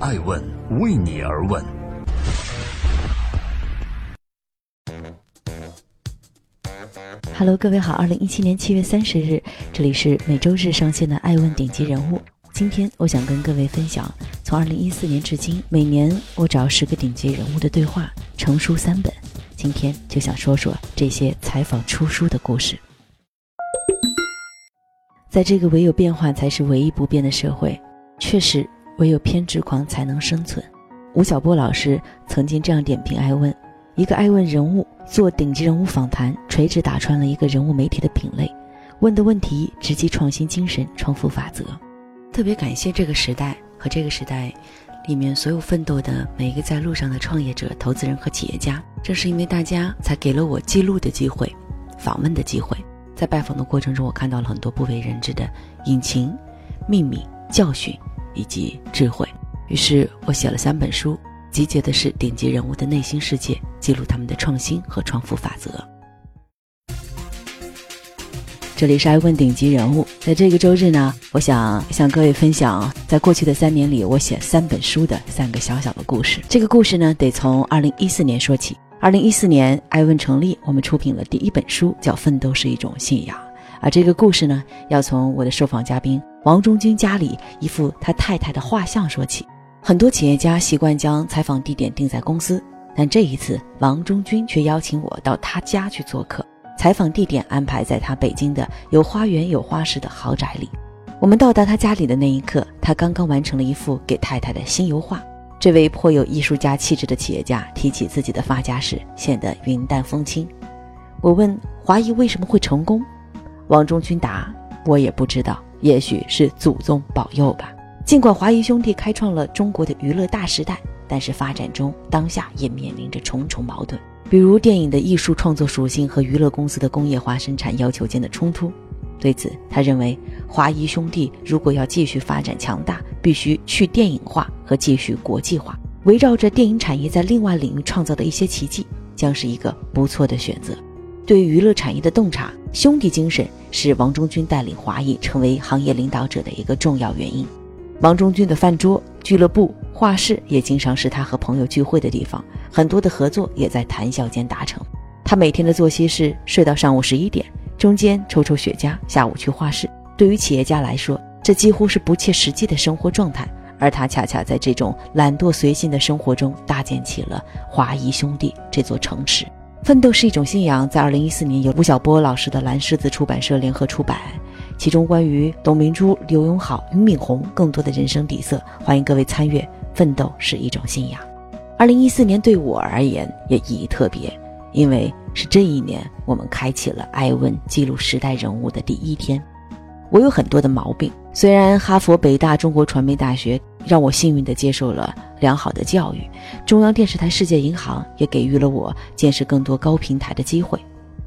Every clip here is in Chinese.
爱问为你而问。Hello，各位好，二零一七年七月三十日，这里是每周日上线的《爱问顶级人物》。今天我想跟各位分享，从二零一四年至今，每年我找十个顶级人物的对话，成书三本。今天就想说说这些采访出书的故事。在这个唯有变化才是唯一不变的社会，确实唯有偏执狂才能生存。吴晓波老师曾经这样点评爱问：一个爱问人物做顶级人物访谈，垂直打穿了一个人物媒体的品类，问的问题直击创新精神、创富法则。特别感谢这个时代和这个时代里面所有奋斗的每一个在路上的创业者、投资人和企业家。正是因为大家，才给了我记录的机会、访问的机会。在拜访的过程中，我看到了很多不为人知的隐情、秘密、教训以及智慧。于是我写了三本书，集结的是顶级人物的内心世界，记录他们的创新和创富法则。这里是爱问顶级人物，在这个周日呢，我想向各位分享，在过去的三年里，我写三本书的三个小小的故事。这个故事呢，得从二零一四年说起。二零一四年，爱问成立，我们出品了第一本书，叫《奋斗是一种信仰》。而这个故事呢，要从我的受访嘉宾王中军家里一幅他太太的画像说起。很多企业家习惯将采访地点定在公司，但这一次，王中军却邀请我到他家去做客。采访地点安排在他北京的有花园有花市的豪宅里。我们到达他家里的那一刻，他刚刚完成了一幅给太太的新油画。这位颇有艺术家气质的企业家提起自己的发家史，显得云淡风轻。我问华谊为什么会成功，王中军答：“我也不知道，也许是祖宗保佑吧。”尽管华谊兄弟开创了中国的娱乐大时代，但是发展中当下也面临着重重矛盾。比如电影的艺术创作属性和娱乐公司的工业化生产要求间的冲突，对此他认为，华谊兄弟如果要继续发展强大，必须去电影化和继续国际化，围绕着电影产业在另外领域创造的一些奇迹，将是一个不错的选择。对于娱乐产业的洞察，兄弟精神是王中军带领华谊成为行业领导者的一个重要原因。王中军的饭桌、俱乐部。画室也经常是他和朋友聚会的地方，很多的合作也在谈笑间达成。他每天的作息是睡到上午十一点，中间抽抽雪茄，下午去画室。对于企业家来说，这几乎是不切实际的生活状态，而他恰恰在这种懒惰随性的生活中搭建起了华谊兄弟这座城池。奋斗是一种信仰，在二零一四年由吴晓波老师的蓝狮子出版社联合出版。其中关于董明珠、刘永好、俞敏洪更多的人生底色，欢迎各位参阅。奋斗是一种信仰。二零一四年对我而言也意义特别，因为是这一年我们开启了艾问记录时代人物的第一天。我有很多的毛病，虽然哈佛、北大、中国传媒大学让我幸运地接受了良好的教育，中央电视台、世界银行也给予了我见识更多高平台的机会，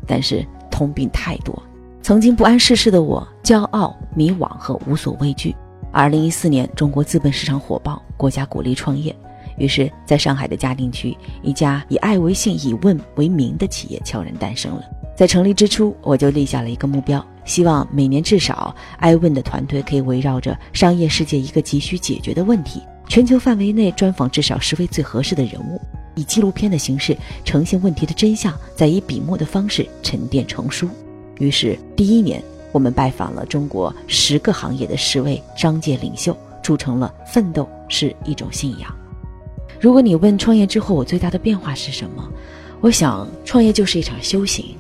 但是通病太多。曾经不谙世事的我，骄傲、迷惘和无所畏惧。二零一四年，中国资本市场火爆，国家鼓励创业，于是，在上海的嘉定区，一家以爱为信、以问为名的企业悄然诞生了。在成立之初，我就立下了一个目标，希望每年至少爱问的团队可以围绕着商业世界一个急需解决的问题，全球范围内专访至少十位最合适的人物，以纪录片的形式呈现问题的真相，再以笔墨的方式沉淀成书。于是，第一年。我们拜访了中国十个行业的十位商界领袖，铸成了奋斗是一种信仰。如果你问创业之后我最大的变化是什么，我想创业就是一场修行。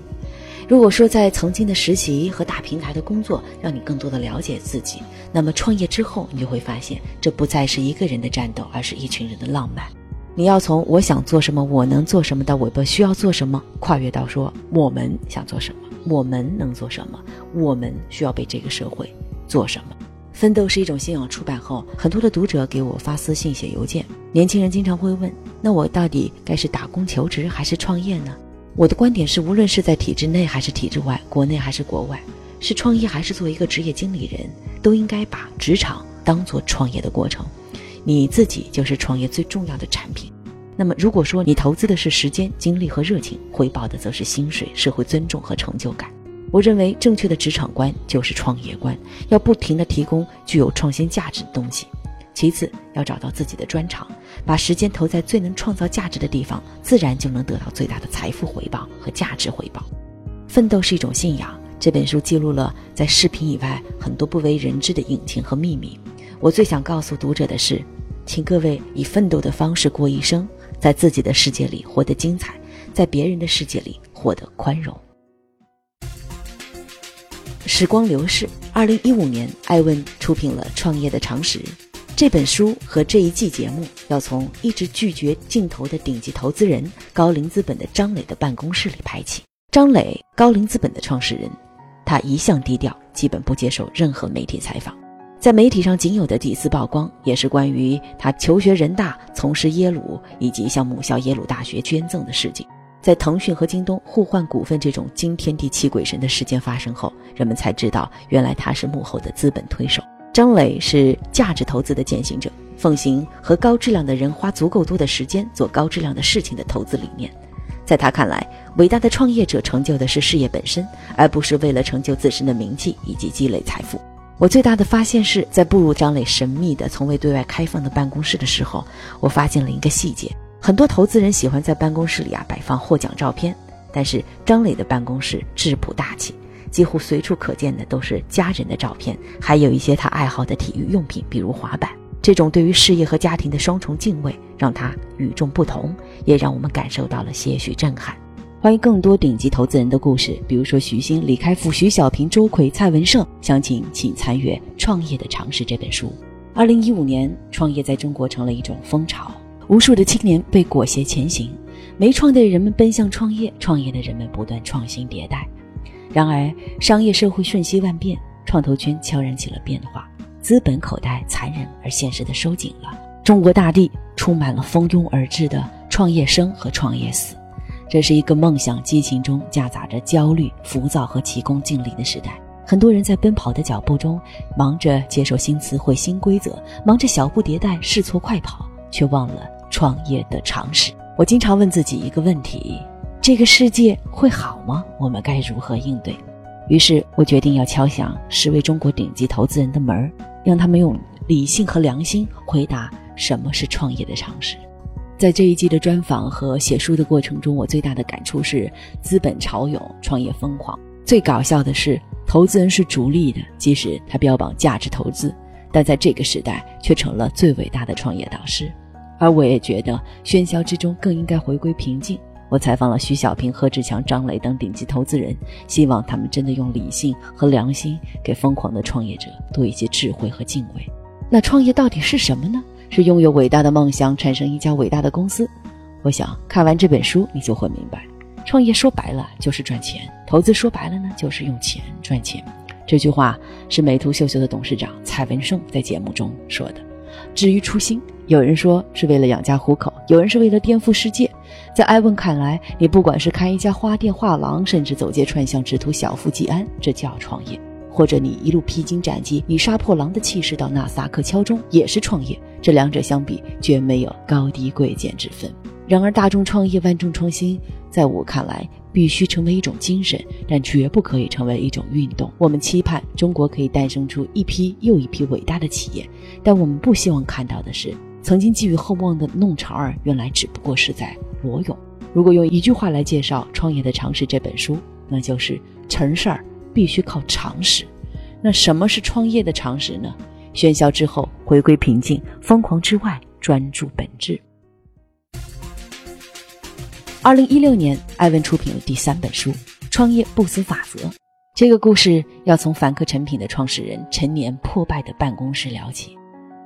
如果说在曾经的实习和大平台的工作让你更多的了解自己，那么创业之后你就会发现，这不再是一个人的战斗，而是一群人的浪漫。你要从我想做什么，我能做什么到我不需要做什么，跨越到说我们想做什么。我们能做什么？我们需要被这个社会做什么？奋斗是一种信仰。出版后，很多的读者给我发私信、写邮件。年轻人经常会问：那我到底该是打工求职还是创业呢？我的观点是，无论是在体制内还是体制外，国内还是国外，是创业还是做一个职业经理人，都应该把职场当做创业的过程。你自己就是创业最重要的产品。那么，如果说你投资的是时间、精力和热情，回报的则是薪水、社会尊重和成就感。我认为，正确的职场观就是创业观，要不停地提供具有创新价值的东西。其次要找到自己的专长，把时间投在最能创造价值的地方，自然就能得到最大的财富回报和价值回报。奋斗是一种信仰。这本书记录了在视频以外很多不为人知的隐情和秘密。我最想告诉读者的是，请各位以奋斗的方式过一生，在自己的世界里活得精彩，在别人的世界里获得宽容。时光流逝，二零一五年，艾问出品了《创业的常识》这本书和这一季节目，要从一直拒绝镜头的顶级投资人高瓴资本的张磊的办公室里拍起。张磊，高瓴资本的创始人。他一向低调，基本不接受任何媒体采访。在媒体上仅有的几次曝光，也是关于他求学人大、从事耶鲁以及向母校耶鲁大学捐赠的事情。在腾讯和京东互换股份这种惊天地泣鬼神的事件发生后，人们才知道，原来他是幕后的资本推手。张磊是价值投资的践行者，奉行和高质量的人花足够多的时间做高质量的事情的投资理念。在他看来，伟大的创业者成就的是事业本身，而不是为了成就自身的名气以及积累财富。我最大的发现是在步入张磊神秘的、从未对外开放的办公室的时候，我发现了一个细节：很多投资人喜欢在办公室里啊摆放获奖照片，但是张磊的办公室质朴大气，几乎随处可见的都是家人的照片，还有一些他爱好的体育用品，比如滑板。这种对于事业和家庭的双重敬畏，让他与众不同，也让我们感受到了些许震撼。欢迎更多顶级投资人的故事，比如说徐新、李开复、徐小平、周奎、蔡文胜，详情请参阅《创业的常识》这本书。二零一五年，创业在中国成了一种风潮，无数的青年被裹挟前行，没创的人们奔向创业，创业的人们不断创新迭代。然而，商业社会瞬息万变，创投圈悄然起了变化。资本口袋残忍而现实的收紧了，中国大地充满了蜂拥而至的创业生和创业死，这是一个梦想激情中夹杂着焦虑、浮躁和急功近利的时代。很多人在奔跑的脚步中，忙着接受新词汇、新规则，忙着小步迭代、试错快跑，却忘了创业的常识。我经常问自己一个问题：这个世界会好吗？我们该如何应对？于是我决定要敲响十位中国顶级投资人的门儿。让他们用理性和良心回答什么是创业的常识。在这一季的专访和写书的过程中，我最大的感触是：资本潮涌，创业疯狂。最搞笑的是，投资人是逐利的，即使他标榜价值投资，但在这个时代却成了最伟大的创业导师。而我也觉得，喧嚣之中更应该回归平静。我采访了徐小平、何志强、张磊等顶级投资人，希望他们真的用理性和良心，给疯狂的创业者多一些智慧和敬畏。那创业到底是什么呢？是拥有伟大的梦想，产生一家伟大的公司。我想看完这本书，你就会明白，创业说白了就是赚钱，投资说白了呢就是用钱赚钱。这句话是美图秀秀的董事长蔡文胜在节目中说的。至于初心，有人说是为了养家糊口，有人是为了颠覆世界。在艾文看来，你不管是开一家花店、画廊，甚至走街串巷，只图小富即安，这叫创业；或者你一路披荆斩棘，以杀破狼的气势到纳斯达克敲钟，也是创业。这两者相比，绝没有高低贵贱之分。然而，大众创业、万众创新，在我看来，必须成为一种精神，但绝不可以成为一种运动。我们期盼中国可以诞生出一批又一批伟大的企业，但我们不希望看到的是，曾经寄予厚望的弄潮儿，原来只不过是在。裸泳。如果用一句话来介绍《创业的常识》这本书，那就是成事儿必须靠常识。那什么是创业的常识呢？喧嚣之后回归平静，疯狂之外专注本质。二零一六年，艾文出品了第三本书《创业不死法则》。这个故事要从凡客诚品的创始人陈年破败的办公室聊起。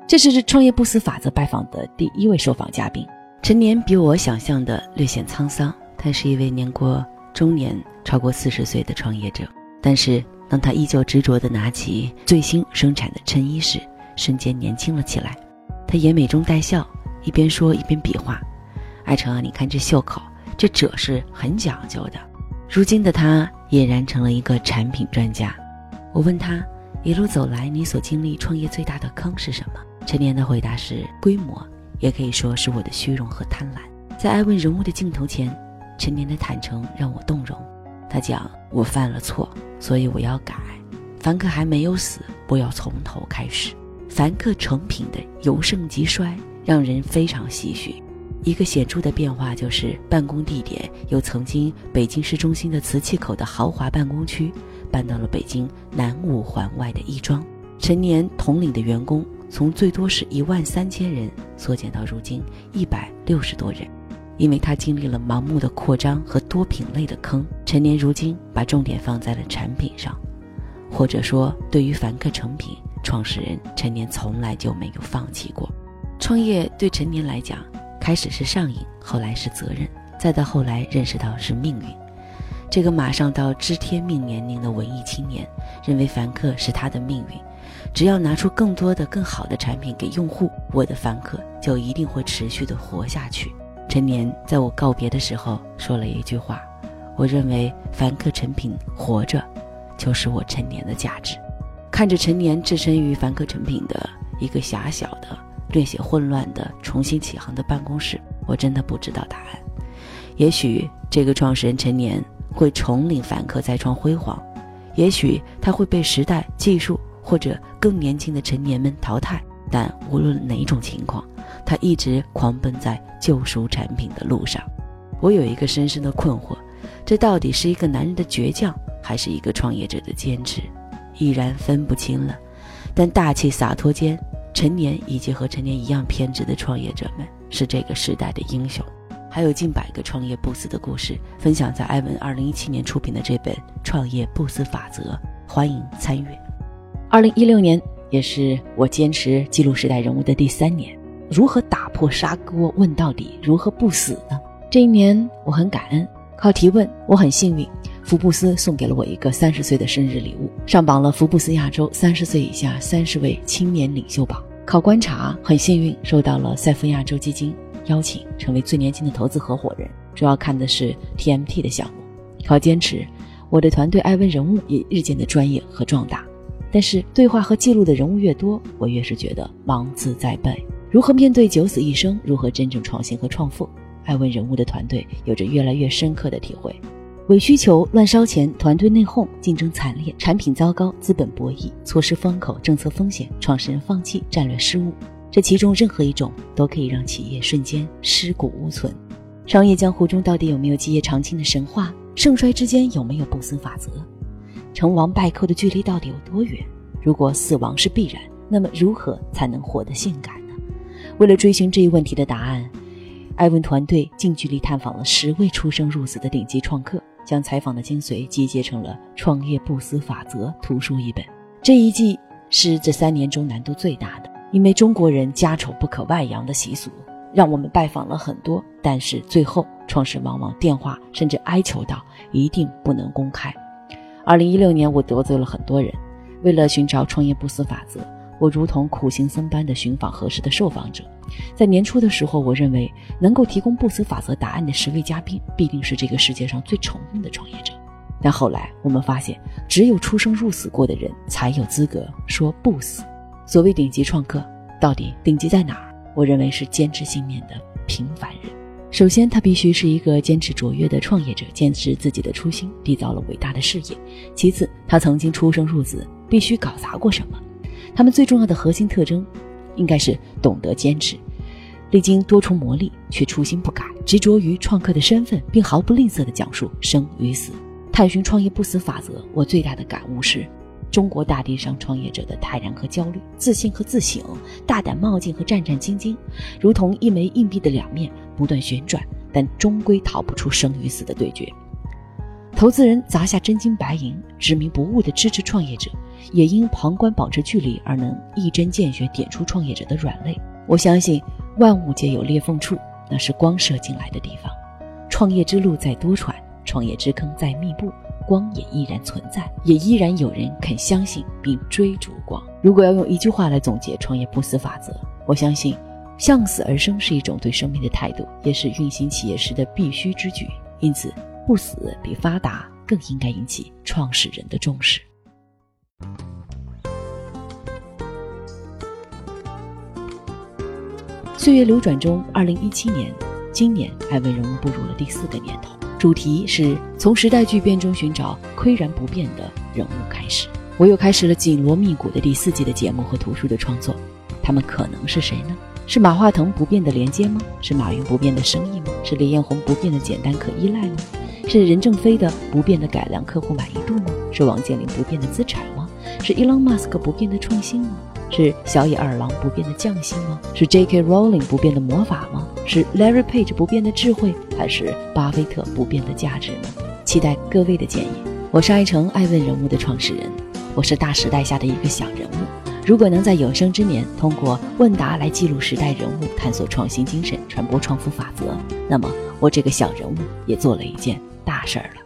这是《创业不死法则》拜访的第一位受访嘉宾。陈年比我想象的略显沧桑，他是一位年过中年、超过四十岁的创业者。但是，当他依旧执着地拿起最新生产的衬衣时，瞬间年轻了起来。他眼美中带笑，一边说一边比划：“艾成啊，你看这袖口，这褶是很讲究的。”如今的他俨然成了一个产品专家。我问他：“一路走来，你所经历创业最大的坑是什么？”陈年的回答是：“规模。”也可以说是我的虚荣和贪婪。在艾问人物的镜头前，陈年的坦诚让我动容。他讲：“我犯了错，所以我要改。凡客还没有死，不要从头开始。凡客成品的由盛及衰，让人非常唏嘘。一个显著的变化就是，办公地点由曾经北京市中心的磁器口的豪华办公区，搬到了北京南五环外的亦庄。陈年统领的员工从最多是一万三千人缩减到如今一百六十多人，因为他经历了盲目的扩张和多品类的坑。陈年如今把重点放在了产品上，或者说，对于凡客成品，创始人陈年从来就没有放弃过。创业对陈年来讲。开始是上瘾，后来是责任，再到后来认识到是命运。这个马上到知天命年龄的文艺青年，认为凡客是他的命运，只要拿出更多的、更好的产品给用户，我的凡客就一定会持续的活下去。陈年在我告别的时候说了一句话：“我认为凡客成品活着，就是我陈年的价值。”看着陈年置身于凡客成品的一个狭小的。略显混乱的重新起航的办公室，我真的不知道答案。也许这个创始人陈年会重领凡客再创辉煌，也许他会被时代、技术或者更年轻的陈年们淘汰。但无论哪种情况，他一直狂奔在救赎产品的路上。我有一个深深的困惑：这到底是一个男人的倔强，还是一个创业者的坚持？已然分不清了。但大气洒脱间。陈年以及和陈年一样偏执的创业者们是这个时代的英雄，还有近百个创业不死的故事，分享在艾文二零一七年出品的这本《创业不死法则》，欢迎参阅。二零一六年也是我坚持记录时代人物的第三年，如何打破砂锅问到底，如何不死呢？这一年我很感恩，靠提问，我很幸运。福布斯送给了我一个三十岁的生日礼物，上榜了福布斯亚洲三十岁以下三十位青年领袖榜。靠观察，很幸运受到了赛富亚洲基金邀请，成为最年轻的投资合伙人，主要看的是 TMT 的项目。靠坚持，我的团队艾文人物也日渐的专业和壮大。但是对话和记录的人物越多，我越是觉得忙字在背。如何面对九死一生？如何真正创新和创富？爱问人物的团队有着越来越深刻的体会。伪需求、乱烧钱、团队内讧、竞争惨烈、产品糟糕、资本博弈、错失风口、政策风险、创始人放弃、战略失误，这其中任何一种都可以让企业瞬间尸骨无存。商业江湖中到底有没有基业长青的神话？盛衰之间有没有不死法则？成王败寇的距离到底有多远？如果死亡是必然，那么如何才能活得性感呢？为了追寻这一问题的答案，艾文团队近距离探访了十位出生入死的顶级创客。将采访的精髓集结成了《创业不死法则》图书一本。这一季是这三年中难度最大的，因为中国人家丑不可外扬的习俗，让我们拜访了很多，但是最后创始往往电话甚至哀求到一定不能公开。二零一六年，我得罪了很多人，为了寻找创业不死法则。我如同苦行僧般的寻访合适的受访者，在年初的时候，我认为能够提供不死法则答案的十位嘉宾，必定是这个世界上最成功的创业者。但后来我们发现，只有出生入死过的人才有资格说不死。所谓顶级创客，到底顶级在哪儿？我认为是坚持信念的平凡人。首先，他必须是一个坚持卓越的创业者，坚持自己的初心，缔造了伟大的事业。其次，他曾经出生入死，必须搞砸过什么。他们最重要的核心特征，应该是懂得坚持，历经多重磨砺却初心不改，执着于创客的身份，并毫不吝啬地讲述生与死，探寻创业不死法则。我最大的感悟是，中国大地上创业者的泰然和焦虑，自信和自省，大胆冒进和战战兢兢，如同一枚硬币的两面，不断旋转，但终归逃不出生与死的对决。投资人砸下真金白银，执迷不悟地支持创业者，也因旁观保持距离而能一针见血点出创业者的软肋。我相信万物皆有裂缝处，那是光射进来的地方。创业之路在多舛，创业之坑在密布，光也依然存在，也依然有人肯相信并追逐光。如果要用一句话来总结创业不死法则，我相信向死而生是一种对生命的态度，也是运行企业时的必须之举。因此。不死比发达更应该引起创始人的重视。岁月流转中，二零一七年，今年艾文人物步入了第四个年头，主题是从时代巨变中寻找岿然不变的人物开始。我又开始了紧锣密鼓的第四季的节目和图书的创作。他们可能是谁呢？是马化腾不变的连接吗？是马云不变的生意吗？是李彦宏不变的简单可依赖吗？是任正非的不变的改良客户满意度吗？是王健林不变的资产吗？是 Elon Musk 不变的创新吗？是小野二郎不变的匠心吗？是 J.K. Rowling 不变的魔法吗？是 Larry Page 不变的智慧，还是巴菲特不变的价值呢？期待各位的建议。我是爱成爱问人物的创始人，我是大时代下的一个小人物。如果能在有生之年通过问答来记录时代人物，探索创新精神，传播创富法则，那么我这个小人物也做了一件大事儿了。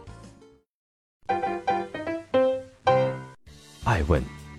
爱问。